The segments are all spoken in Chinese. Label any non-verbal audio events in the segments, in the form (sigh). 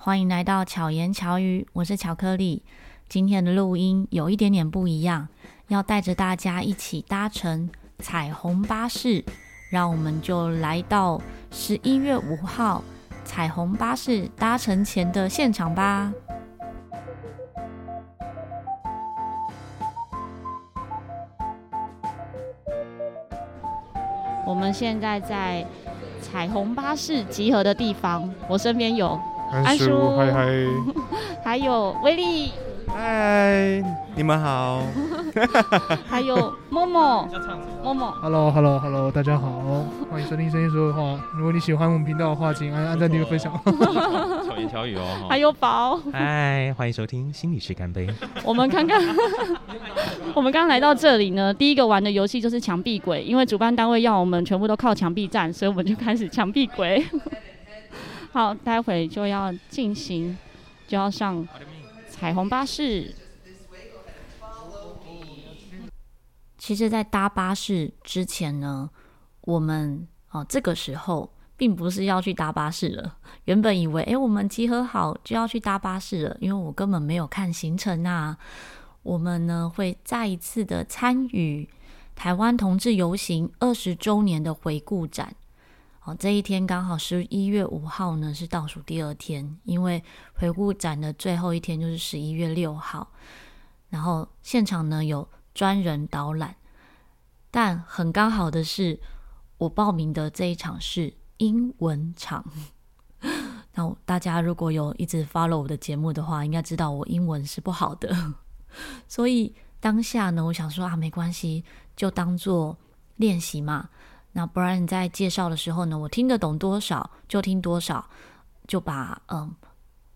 欢迎来到巧言巧语，我是巧克力。今天的录音有一点点不一样，要带着大家一起搭乘彩虹巴士，让我们就来到十一月五号彩虹巴士搭乘前的现场吧。我们现在在彩虹巴士集合的地方，我身边有。安叔，嗨嗨，(laughs) 还有威力，嗨，你们好，(laughs) 还有默默，默默，Hello Hello Hello，大家好，欢迎收听声音说的话。如果你喜欢我们频道的话，请按按赞、订阅、分享。巧言巧语哦，还有宝，嗨，欢迎收听心理师干杯。我们刚刚，(laughs) 我们刚刚来到这里呢，第一个玩的游戏就是墙壁鬼，因为主办单位要我们全部都靠墙壁站，所以我们就开始墙壁鬼。好，待会就要进行，就要上彩虹巴士。其实，在搭巴士之前呢，我们哦这个时候并不是要去搭巴士了。原本以为，诶，我们集合好就要去搭巴士了，因为我根本没有看行程啊。我们呢会再一次的参与台湾同志游行二十周年的回顾展。这一天刚好十一月五号呢，是倒数第二天，因为回顾展的最后一天就是十一月六号。然后现场呢有专人导览，但很刚好的是，我报名的这一场是英文场。(laughs) 那大家如果有一直 follow 我的节目的话，应该知道我英文是不好的，(laughs) 所以当下呢，我想说啊，没关系，就当做练习嘛。那不然你在介绍的时候呢，我听得懂多少就听多少，就把嗯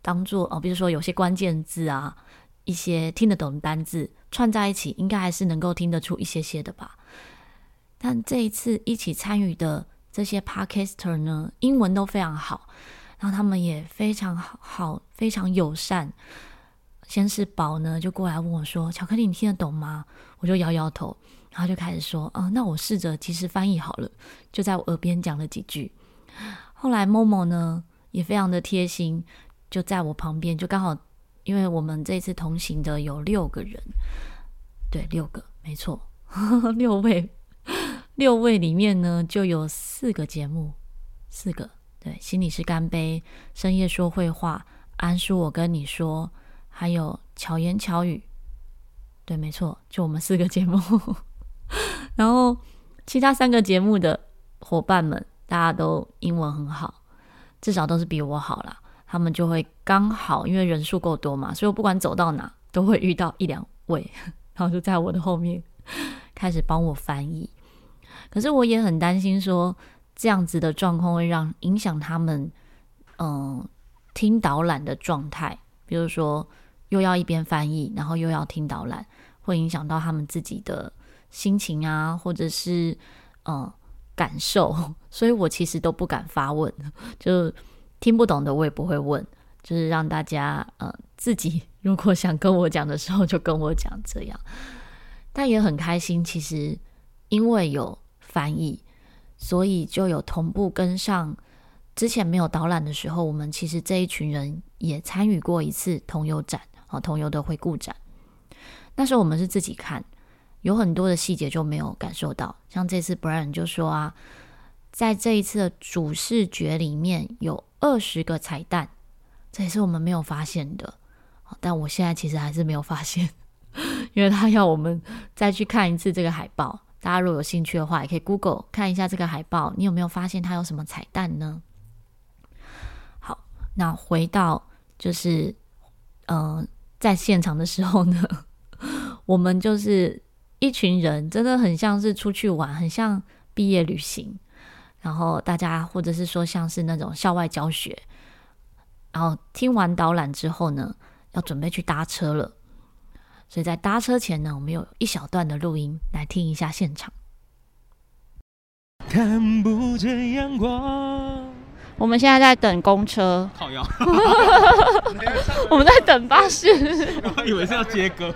当做哦，比如说有些关键字啊，一些听得懂的单字串在一起，应该还是能够听得出一些些的吧。但这一次一起参与的这些 parker 呢，英文都非常好，然后他们也非常好，非常友善。先是宝呢就过来问我说：“巧克力，你听得懂吗？”我就摇摇头。然后就开始说，啊、那我试着即时翻译好了，就在我耳边讲了几句。后来 Momo 呢也非常的贴心，就在我旁边，就刚好，因为我们这次同行的有六个人，对，六个，没错，(laughs) 六位，六位里面呢就有四个节目，四个，对，心理是干杯，深夜说会话，安叔我跟你说，还有巧言巧语，对，没错，就我们四个节目。然后，其他三个节目的伙伴们，大家都英文很好，至少都是比我好啦。他们就会刚好，因为人数够多嘛，所以我不管走到哪，都会遇到一两位，(laughs) 然后就在我的后面开始帮我翻译。可是我也很担心说，这样子的状况会让影响他们，嗯，听导览的状态。比如说，又要一边翻译，然后又要听导览，会影响到他们自己的。心情啊，或者是呃感受，(laughs) 所以我其实都不敢发问，就听不懂的我也不会问，就是让大家呃自己 (laughs) 如果想跟我讲的时候就跟我讲这样，但也很开心，其实因为有翻译，所以就有同步跟上。之前没有导览的时候，我们其实这一群人也参与过一次同游展啊，同游的回顾展，那时候我们是自己看。有很多的细节就没有感受到，像这次 Brian 就说啊，在这一次的主视觉里面有二十个彩蛋，这也是我们没有发现的。但我现在其实还是没有发现，(laughs) 因为他要我们再去看一次这个海报。大家如果有兴趣的话，也可以 Google 看一下这个海报，你有没有发现它有什么彩蛋呢？好，那回到就是，嗯、呃，在现场的时候呢，(laughs) 我们就是。一群人真的很像是出去玩，很像毕业旅行，然后大家或者是说像是那种校外教学，然后听完导览之后呢，要准备去搭车了。所以在搭车前呢，我们有一小段的录音来听一下现场。看不见阳光，我们现在在等公车。靠腰 (laughs) 我们在等巴士。(laughs) 我以为是要接歌。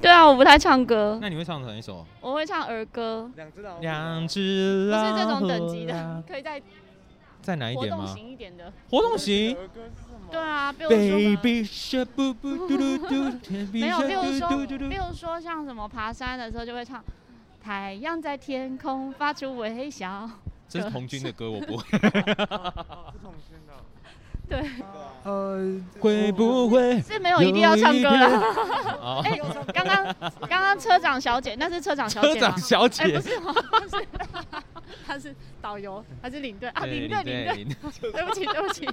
对啊，我不太唱歌。那你会唱哪一首？我会唱儿歌。两只老虎，两只老虎，不是这种等级的，可以再再难一点吗？活动型一点的。活动型。对啊，比如说。Baby shark 不不嘟嘟嘟。没有，比如说，比如说像什么爬山的时候就会唱，太阳在天空发出微笑。这是童军的歌，我不会。(laughs) 对，呃，会不会是没有一定要唱歌的。哎，刚刚刚刚车长小姐，那是车长小姐。车长小姐，不是吗？是，(laughs) 他是导游还是领队啊？领队，领队。(laughs) 对不起，对不起。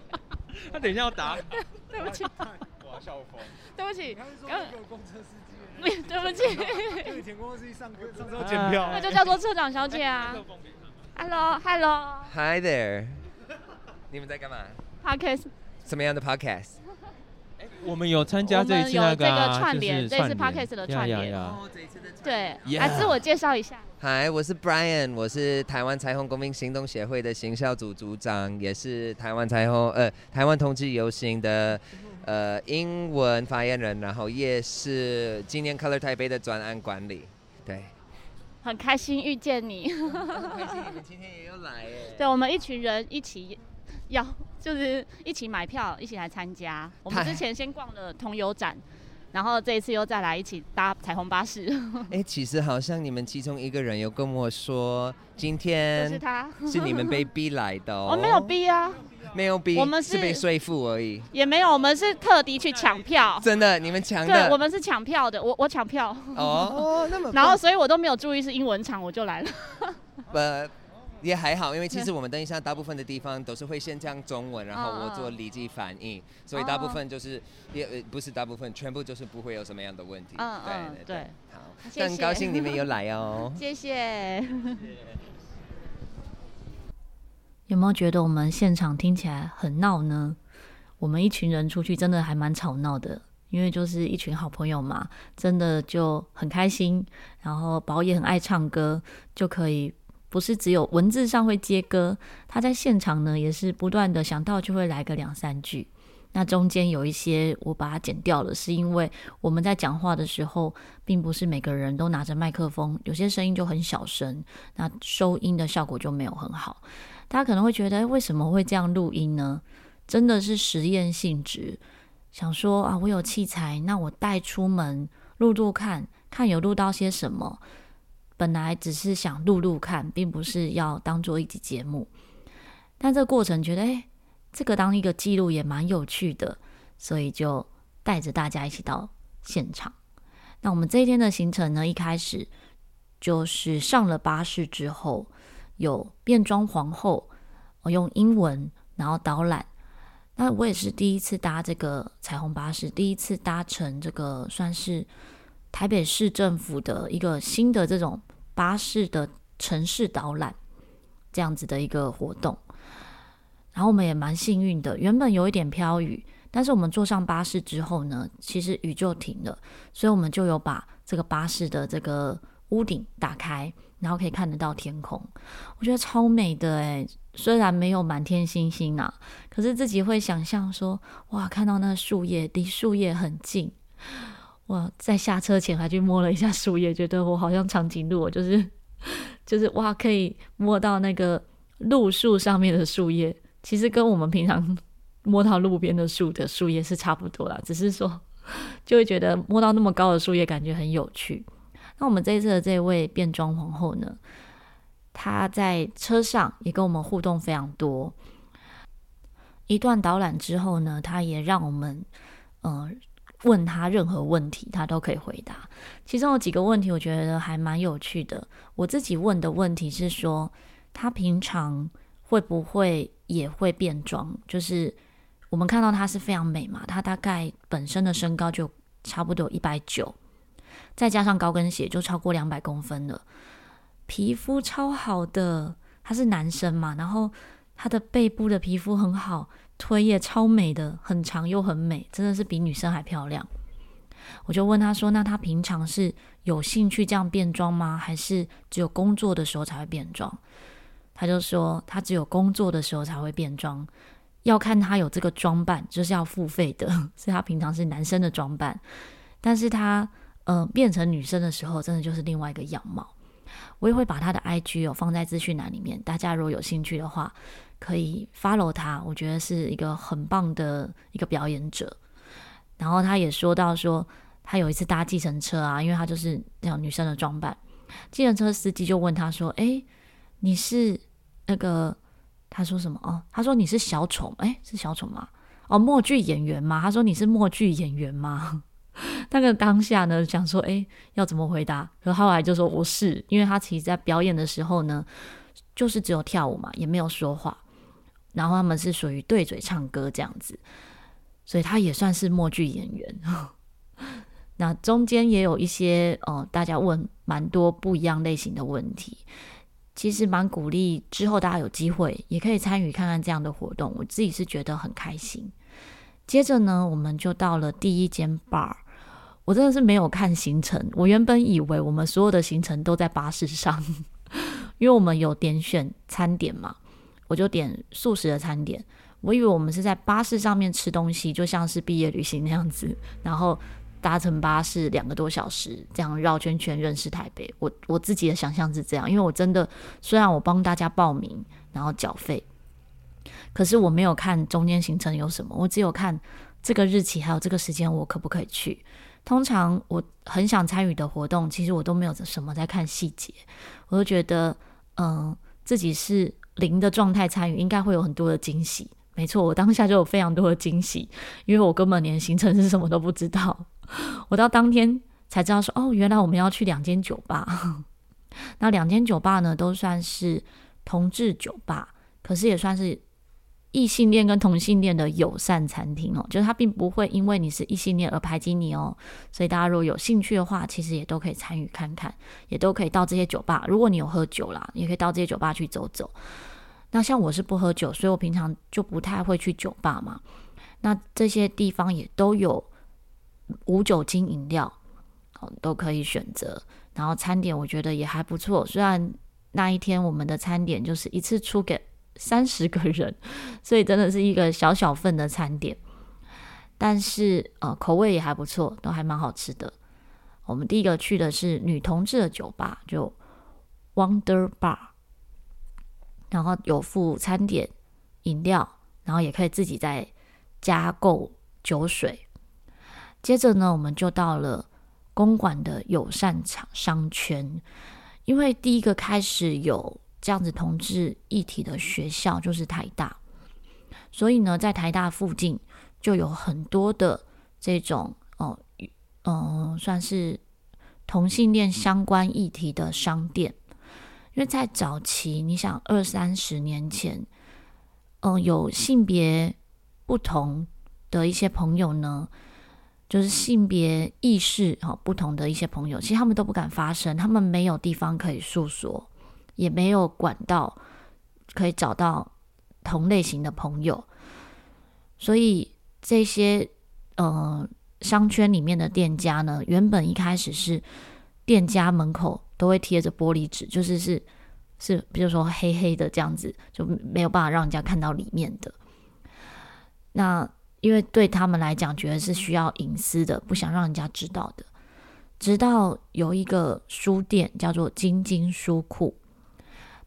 他等一下要打。(laughs) 对不起。我要笑疯。对不起。刚刚说公车司机。对不起。以前公车司机上课上车检票。那就叫做车长小姐啊。Hello，Hello。Hi there。你们在干嘛？Podcast 什么样的 Podcast？我们有参加这一次那个串联，这次 Podcast 的串联。哦，这一次的串联。对，来自我介绍一下。Hi，我是 Brian，我是台湾彩虹公民行动协会的行销组组长，也是台湾彩虹呃台湾同志游行的呃英文发言人，然后也是今年 Color 台北的专案管理。对，很开心遇见你。很开心你们今天也有来耶。(laughs) 对，我们一群人一起 (laughs) 要。就是一起买票，一起来参加。我们之前先逛了同游展，然后这一次又再来一起搭彩虹巴士。(laughs) 哎、欸，其实好像你们其中一个人有跟我说，今天是他，是你们被逼来的哦。我没有逼啊，没有逼，我们是，是被说服而已。也没有，我们是特地去抢票。真的，你们抢的？对，我们是抢票的。我我抢票。哦，那么。(laughs) 然后，所以我都没有注意是英文场，我就来了。呃。也还好，因为其实我们等一下大部分的地方都是会先讲中文，然后我做立即反应，所以大部分就是也呃不是大部分，全部就是不会有什么样的问题。嗯对对对，对好，很高兴你们有来哦。(laughs) 谢谢。(laughs) 有没有觉得我们现场听起来很闹呢？我们一群人出去真的还蛮吵闹的，因为就是一群好朋友嘛，真的就很开心。然后宝也很爱唱歌，就可以。不是只有文字上会接歌，他在现场呢也是不断的想到就会来个两三句。那中间有一些我把它剪掉了，是因为我们在讲话的时候，并不是每个人都拿着麦克风，有些声音就很小声，那收音的效果就没有很好。大家可能会觉得，为什么会这样录音呢？真的是实验性质，想说啊，我有器材，那我带出门录录看，看有录到些什么。本来只是想录录看，并不是要当做一集节目。但这个过程觉得，哎，这个当一个记录也蛮有趣的，所以就带着大家一起到现场。那我们这一天的行程呢，一开始就是上了巴士之后，有变装皇后，我用英文然后导览。那我也是第一次搭这个彩虹巴士，第一次搭乘这个算是。台北市政府的一个新的这种巴士的城市导览，这样子的一个活动，然后我们也蛮幸运的，原本有一点飘雨，但是我们坐上巴士之后呢，其实雨就停了，所以我们就有把这个巴士的这个屋顶打开，然后可以看得到天空，我觉得超美的诶，虽然没有满天星星啊，可是自己会想象说，哇，看到那树叶 (laughs) 离树叶很近。哇，在下车前还去摸了一下树叶，觉得我好像长颈鹿，就是 (laughs) 就是哇，可以摸到那个路树上面的树叶，其实跟我们平常摸到路边的树的树叶是差不多啦，只是说 (laughs) 就会觉得摸到那么高的树叶感觉很有趣。那我们这一次的这位变装皇后呢，她在车上也跟我们互动非常多。一段导览之后呢，她也让我们嗯。问他任何问题，他都可以回答。其中有几个问题，我觉得还蛮有趣的。我自己问的问题是说，他平常会不会也会变装？就是我们看到他是非常美嘛，他大概本身的身高就差不多一百九，再加上高跟鞋就超过两百公分了，皮肤超好的，他是男生嘛，然后他的背部的皮肤很好。腿也超美的，很长又很美，真的是比女生还漂亮。我就问他说：“那他平常是有兴趣这样变装吗？还是只有工作的时候才会变装？”他就说：“他只有工作的时候才会变装，要看他有这个装扮，就是要付费的。所以他平常是男生的装扮，但是他呃变成女生的时候，真的就是另外一个样貌。”我也会把他的 IG 哦放在资讯栏里面，大家如果有兴趣的话，可以 follow 他，我觉得是一个很棒的一个表演者。然后他也说到说，他有一次搭计程车啊，因为他就是那种女生的装扮，计程车司机就问他说：“哎，你是那个？”他说什么？哦，他说你是小丑，哎，是小丑吗？哦，默剧演员吗？他说你是默剧演员吗？(laughs) 那个当下呢，想说，哎，要怎么回答？可后来就说我是，因为他其实在表演的时候呢，就是只有跳舞嘛，也没有说话。然后他们是属于对嘴唱歌这样子，所以他也算是默剧演员。(laughs) 那中间也有一些，呃，大家问蛮多不一样类型的问题。其实蛮鼓励，之后大家有机会也可以参与看看这样的活动，我自己是觉得很开心。接着呢，我们就到了第一间 bar，我真的是没有看行程，我原本以为我们所有的行程都在巴士上，(laughs) 因为我们有点选餐点嘛，我就点素食的餐点，我以为我们是在巴士上面吃东西，就像是毕业旅行那样子，然后。搭乘巴士两个多小时，这样绕圈圈认识台北。我我自己的想象是这样，因为我真的虽然我帮大家报名，然后缴费，可是我没有看中间行程有什么，我只有看这个日期还有这个时间我可不可以去。通常我很想参与的活动，其实我都没有什么在看细节，我就觉得嗯、自己是零的状态参与，应该会有很多的惊喜。没错，我当下就有非常多的惊喜，因为我根本连行程是什么都不知道。(laughs) 我到当天才知道说，哦，原来我们要去两间酒吧。(laughs) 那两间酒吧呢，都算是同志酒吧，可是也算是异性恋跟同性恋的友善餐厅哦。就是它并不会因为你是异性恋而排挤你哦。所以大家如果有兴趣的话，其实也都可以参与看看，也都可以到这些酒吧。如果你有喝酒啦，也可以到这些酒吧去走走。那像我是不喝酒，所以我平常就不太会去酒吧嘛。那这些地方也都有无酒精饮料哦，都可以选择。然后餐点我觉得也还不错，虽然那一天我们的餐点就是一次出给三十个人，所以真的是一个小小份的餐点，但是呃口味也还不错，都还蛮好吃的。我们第一个去的是女同志的酒吧，就 Wonder Bar。然后有附餐点、饮料，然后也可以自己再加购酒水。接着呢，我们就到了公馆的友善厂商圈，因为第一个开始有这样子同志议题的学校就是台大，所以呢，在台大附近就有很多的这种哦，嗯、算是同性恋相关议题的商店。因为在早期，你想二三十年前，嗯、有性别不同的一些朋友呢，就是性别意识哈不同的一些朋友，其实他们都不敢发声，他们没有地方可以诉说，也没有管道可以找到同类型的朋友，所以这些呃商圈里面的店家呢，原本一开始是店家门口。都会贴着玻璃纸，就是是是，比如说黑黑的这样子，就没有办法让人家看到里面的。那因为对他们来讲，觉得是需要隐私的，不想让人家知道的。直到有一个书店叫做晶晶书库，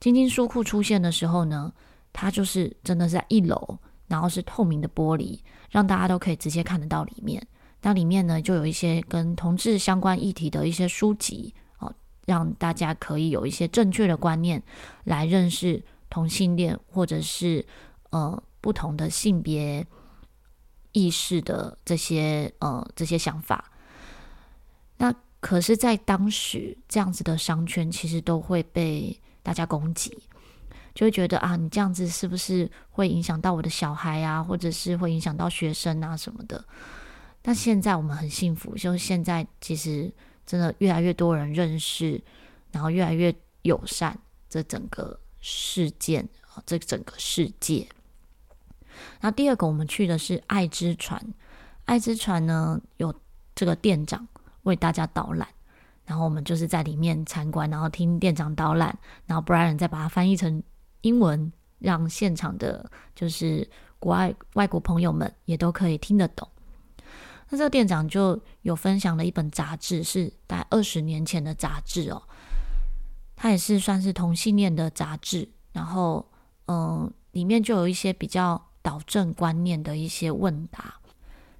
晶晶书库出现的时候呢，它就是真的是在一楼，然后是透明的玻璃，让大家都可以直接看得到里面。那里面呢，就有一些跟同志相关议题的一些书籍。让大家可以有一些正确的观念来认识同性恋，或者是呃不同的性别意识的这些呃这些想法。那可是，在当时这样子的商圈，其实都会被大家攻击，就会觉得啊，你这样子是不是会影响到我的小孩啊，或者是会影响到学生啊什么的？但现在我们很幸福，就是现在其实。真的越来越多人认识，然后越来越友善这整个事件啊，这整个世界。那第二个，我们去的是爱之船。爱之船呢，有这个店长为大家导览，然后我们就是在里面参观，然后听店长导览，然后 Brian 再把它翻译成英文，让现场的就是国外外国朋友们也都可以听得懂。那这个店长就有分享了一本杂志，是大概二十年前的杂志哦。它也是算是同性恋的杂志，然后嗯，里面就有一些比较导正观念的一些问答。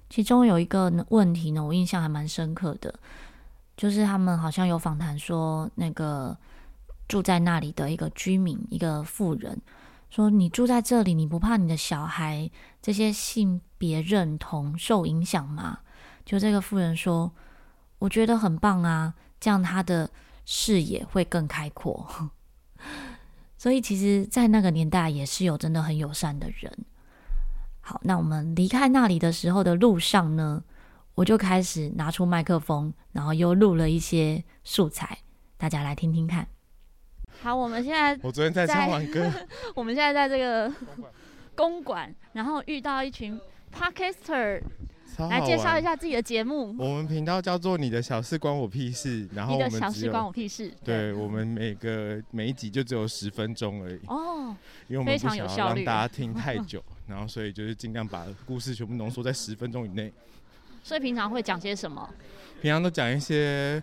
其中有一个问题呢，我印象还蛮深刻的，就是他们好像有访谈说，那个住在那里的一个居民，一个妇人，说：“你住在这里，你不怕你的小孩这些性别认同受影响吗？”就这个妇人说：“我觉得很棒啊，这样他的视野会更开阔。(laughs) ”所以，其实，在那个年代，也是有真的很友善的人。好，那我们离开那里的时候的路上呢，我就开始拿出麦克风，然后又录了一些素材，大家来听听看。好，我们现在我昨天在唱完歌，(laughs) 我们现在在这个公馆，然后遇到一群 Podcaster 来介绍一下自己的节目。我们频道叫做“你的小事关我屁事”，然后我们你的小事关我屁事。对，我们每个每一集就只有十分钟而已。哦，因为我们不想要让大家 (laughs) 听太久。然后，所以就是尽量把故事全部浓缩在十分钟以内。所以平常会讲些什么？平常都讲一些，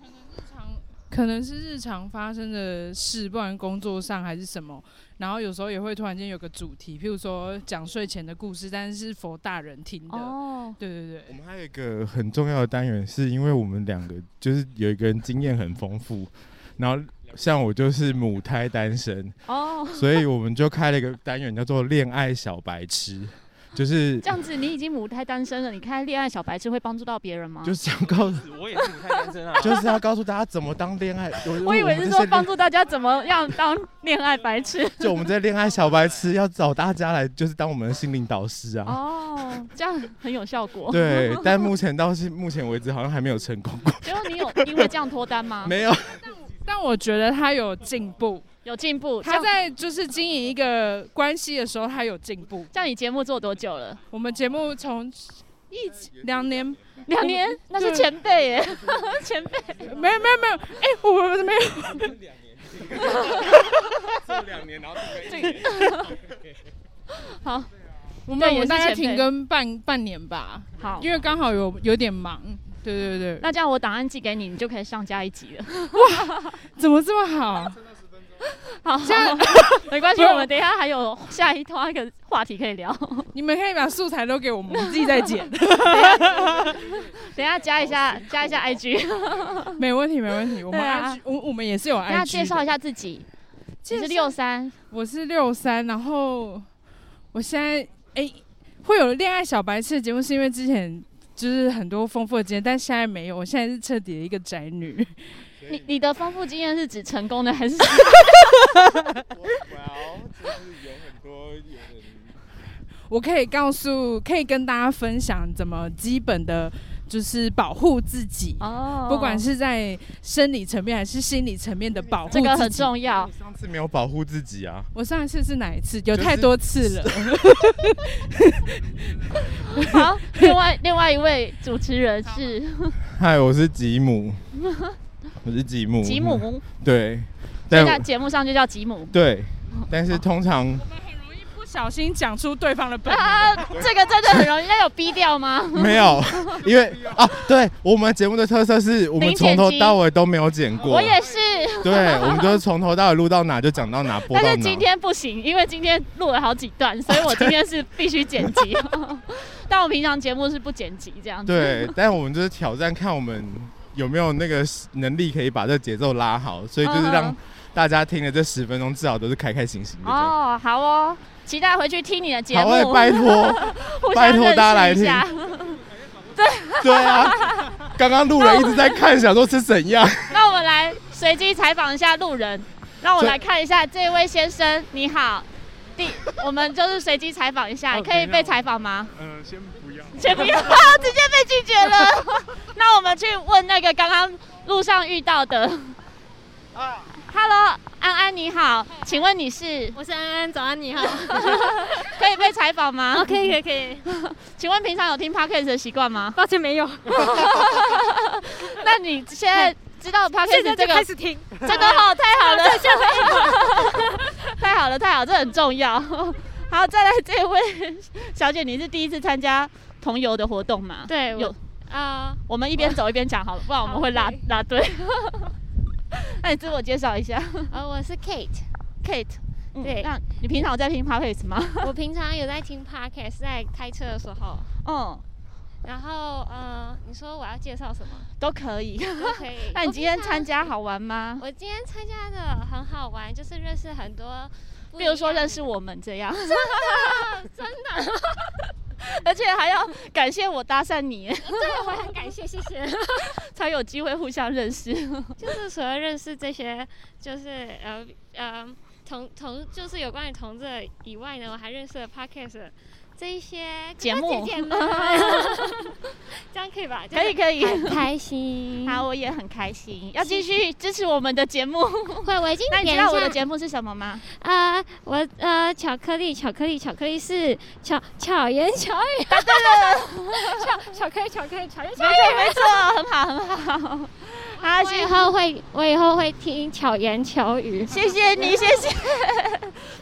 可能日常，可能是日常发生的事，不然工作上还是什么。然后有时候也会突然间有个主题，譬如说讲睡前的故事，但是是 for 大人听的。哦，对对对。我们还有一个很重要的单元，是因为我们两个就是有一个人经验很丰富，然后。像我就是母胎单身哦，oh. (laughs) 所以我们就开了一个单元叫做“恋爱小白痴”，就是这样子。你已经母胎单身了，你看“恋爱小白痴”会帮助到别人吗？就是想告诉我也是母胎单身啊，(laughs) 就是要告诉大家怎么当恋爱。我以为是说帮助大家怎么样当恋爱白痴。(laughs) 就我们这恋爱小白痴要找大家来，就是当我们的心灵导师啊。哦，oh, 这样很有效果。对，但目前到是目前为止好像还没有成功过。(laughs) 结果你有因为这样脱单吗？没有。但我觉得他有进步，有进步。他在就是经营一个关系的时候，他有进步。像你节目做多久了？我们节目从一两年，两年，那是前辈耶，(laughs) 前辈。没有没有没有，哎，我们没有。两年，做两年，然后停好，我们我们大概停更半半年吧。好，因为刚好有有点忙。对对对，那这样我档案寄给你，你就可以上架一集了。哇，怎么这么好？好，这样 (laughs) 没关系，我们等一下还有下一段一个话题可以聊。(laughs) 你们可以把素材都给我们，我们自己再剪。(laughs) 等一下加一下，加一下 IG。没问题，没问题。我们 IG，我我们也是有 IG。那介绍一下自己。你是六三，我是六三，然后我现在哎会有恋爱小白痴的节目，是因为之前。就是很多丰富的经验，但现在没有。我现在是彻底的一个宅女。你你的丰富经验是指成功的还是？(laughs) 我可以告诉，可以跟大家分享怎么基本的。就是保护自己哦，不管是在生理层面还是心理层面的保护，这个很重要。上次没有保护自己啊！我上一次是哪一次？有太多次了。(laughs) 好，另外另外一位主持人是，嗨，我是吉姆，(laughs) 我是吉姆，吉姆，(laughs) 对，在节目上就叫吉姆，对，但是通常不。小心讲出对方的本名啊！这个真的很容易，那有逼掉吗？没有，因为 (laughs) 啊，对我们节目的特色是我们从头到尾都没有剪过。我也是。对，我们就是从头到尾录到哪就讲到哪，播到哪。但是今天不行，因为今天录了好几段，所以我今天是必须剪辑。(laughs) 但我平常节目是不剪辑这样子。对，但我们就是挑战，看我们有没有那个能力可以把这节奏拉好，所以就是让大家听了这十分钟，至少都是开开心心的。哦，好哦。期待回去听你的节目。好，拜托，(laughs) 拜托大家来听。对 (laughs) 对啊，刚刚路人一直在看，想说是怎样。那我们来随机采访一下路人，让我来看一下这位先生，你好。第，(laughs) 我们就是随机采访一下，你可以被采访吗？嗯，先不要。先不要，直接被拒绝了。(laughs) 那我们去问那个刚刚路上遇到的。啊。Hello，安安你好，请问你是？我是安安，早安你好，(laughs) 可以被采访吗？哦，可以可以可以。(laughs) 请问平常有听 Podcast 的习惯吗？抱歉没有。那你现在知道 Podcast 这个？开始听，真的好，太好了，太好了，太好，这很重要。好，再来这位小姐，你是第一次参加同游的活动吗？对，有啊。我们一边走一边讲好了，不然我们会拉拉队。(laughs) 那你自我介绍一下。呃，我是 Kate，Kate，对，那你平常有在听 podcast 吗？(laughs) 我平常有在听 podcast，在开车的时候。嗯。然后，呃，你说我要介绍什么？都可以，都可以。(laughs) 那你今天参加好玩吗？我今天参加的很好玩，就是认识很多，比如说认识我们这样。真的，真的。(laughs) 而且还要感谢我搭讪你。对，我很感谢，谢谢。(laughs) 才有机会互相认识。(laughs) 就是除了认识这些，就是呃呃同同，就是有关于同志以外呢，我还认识了 Podcast。这一些节目，这样可以吧？可以可以，很 (laughs) 开心。好，我也很开心，要继续支持我们的节目。会，(laughs) 我已经。那你知道我的节目是什么吗？啊，我呃，巧克力，巧克力，巧克力是巧巧言巧语。答 (laughs) 对了，巧巧克力，巧克力，巧言巧语。没错没错，很好很好。好，我以后会，我以后会听巧言巧语。谢谢你，(laughs) 谢谢。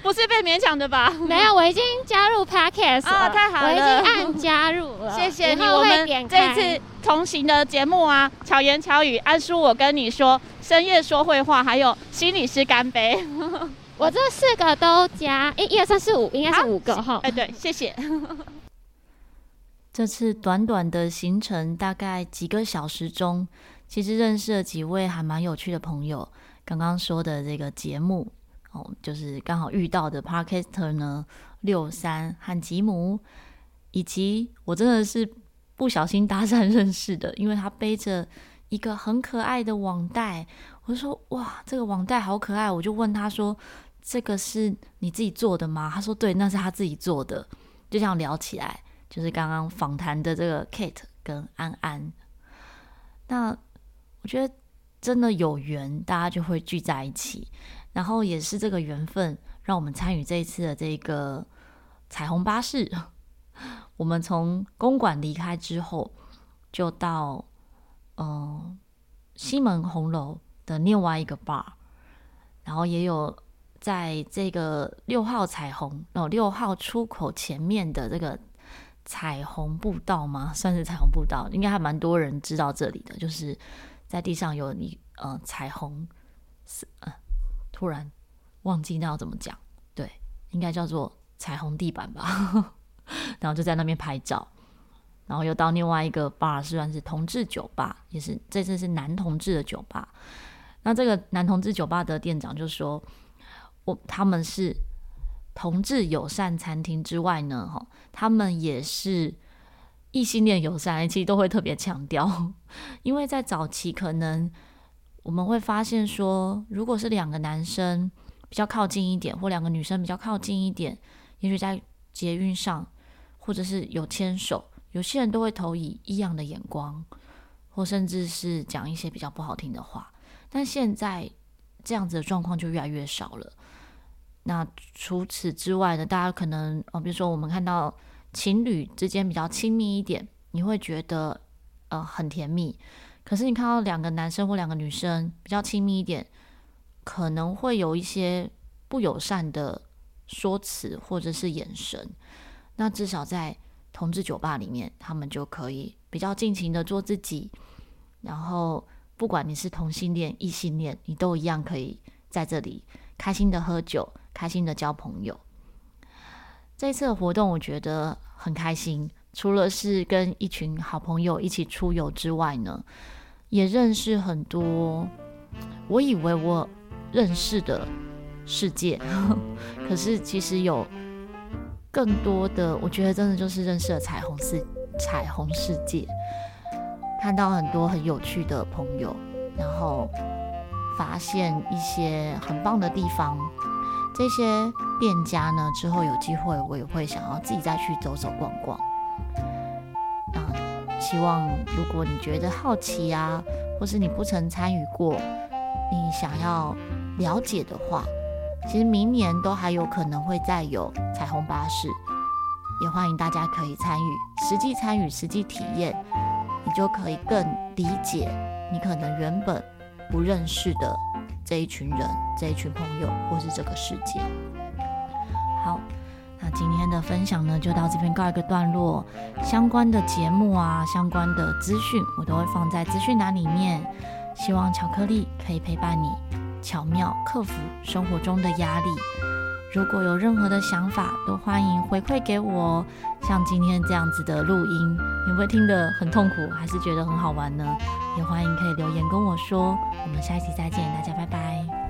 不是被勉强的吧？没有，我已经加入 Podcast 了。啊，太好了！我已经按加入了。(laughs) 谢谢你。我们这一次同行的节目啊，巧言巧语，安叔，我跟你说，深夜说会话，还有心理师干杯。(laughs) 我这四个都加，一、二、三、四、五，应该是五个哈。哎，对，谢谢。这次短短的行程，大概几个小时中。其实认识了几位还蛮有趣的朋友。刚刚说的这个节目哦，就是刚好遇到的 Podcaster 呢，六三和吉姆，以及我真的是不小心搭讪 (laughs) 认识的，因为他背着一个很可爱的网袋，我说哇，这个网袋好可爱，我就问他说，这个是你自己做的吗？他说对，那是他自己做的。就这样聊起来，就是刚刚访谈的这个 Kate 跟安安，那。我觉得真的有缘，大家就会聚在一起，然后也是这个缘分，让我们参与这一次的这个彩虹巴士。(laughs) 我们从公馆离开之后，就到嗯、西门红楼的另外一个 bar，然后也有在这个六号彩虹哦六号出口前面的这个彩虹步道吗？算是彩虹步道，应该还蛮多人知道这里的，就是。在地上有你呃彩虹，是呃突然忘记那要怎么讲，对，应该叫做彩虹地板吧。(laughs) 然后就在那边拍照，然后又到另外一个 bar，算是同志酒吧，也是这次是男同志的酒吧。那这个男同志酒吧的店长就说，我他们是同志友善餐厅之外呢，哈，他们也是。异性恋友善，其实都会特别强调，(laughs) 因为在早期可能我们会发现说，如果是两个男生比较靠近一点，或两个女生比较靠近一点，也许在捷运上或者是有牵手，有些人都会投以异样的眼光，或甚至是讲一些比较不好听的话。但现在这样子的状况就越来越少了。那除此之外呢，大家可能哦，比如说我们看到。情侣之间比较亲密一点，你会觉得呃很甜蜜。可是你看到两个男生或两个女生比较亲密一点，可能会有一些不友善的说辞或者是眼神。那至少在同志酒吧里面，他们就可以比较尽情的做自己。然后不管你是同性恋、异性恋，你都一样可以在这里开心的喝酒，开心的交朋友。这次的活动我觉得很开心，除了是跟一群好朋友一起出游之外呢，也认识很多我以为我认识的世界，(laughs) 可是其实有更多的，我觉得真的就是认识了彩虹世彩虹世界，看到很多很有趣的朋友，然后发现一些很棒的地方。这些店家呢，之后有机会我也会想要自己再去走走逛逛。啊，希望如果你觉得好奇啊，或是你不曾参与过，你想要了解的话，其实明年都还有可能会再有彩虹巴士，也欢迎大家可以参与，实际参与，实际体验，你就可以更理解你可能原本不认识的。这一群人，这一群朋友，或是这个世界。好，那今天的分享呢，就到这边告一个段落。相关的节目啊，相关的资讯，我都会放在资讯栏里面。希望巧克力可以陪伴你，巧妙克服生活中的压力，如果有任何的想法，都欢迎回馈给我。像今天这样子的录音，你会听得很痛苦，还是觉得很好玩呢？也欢迎可以留言跟我说。我们下一期再见，大家拜拜。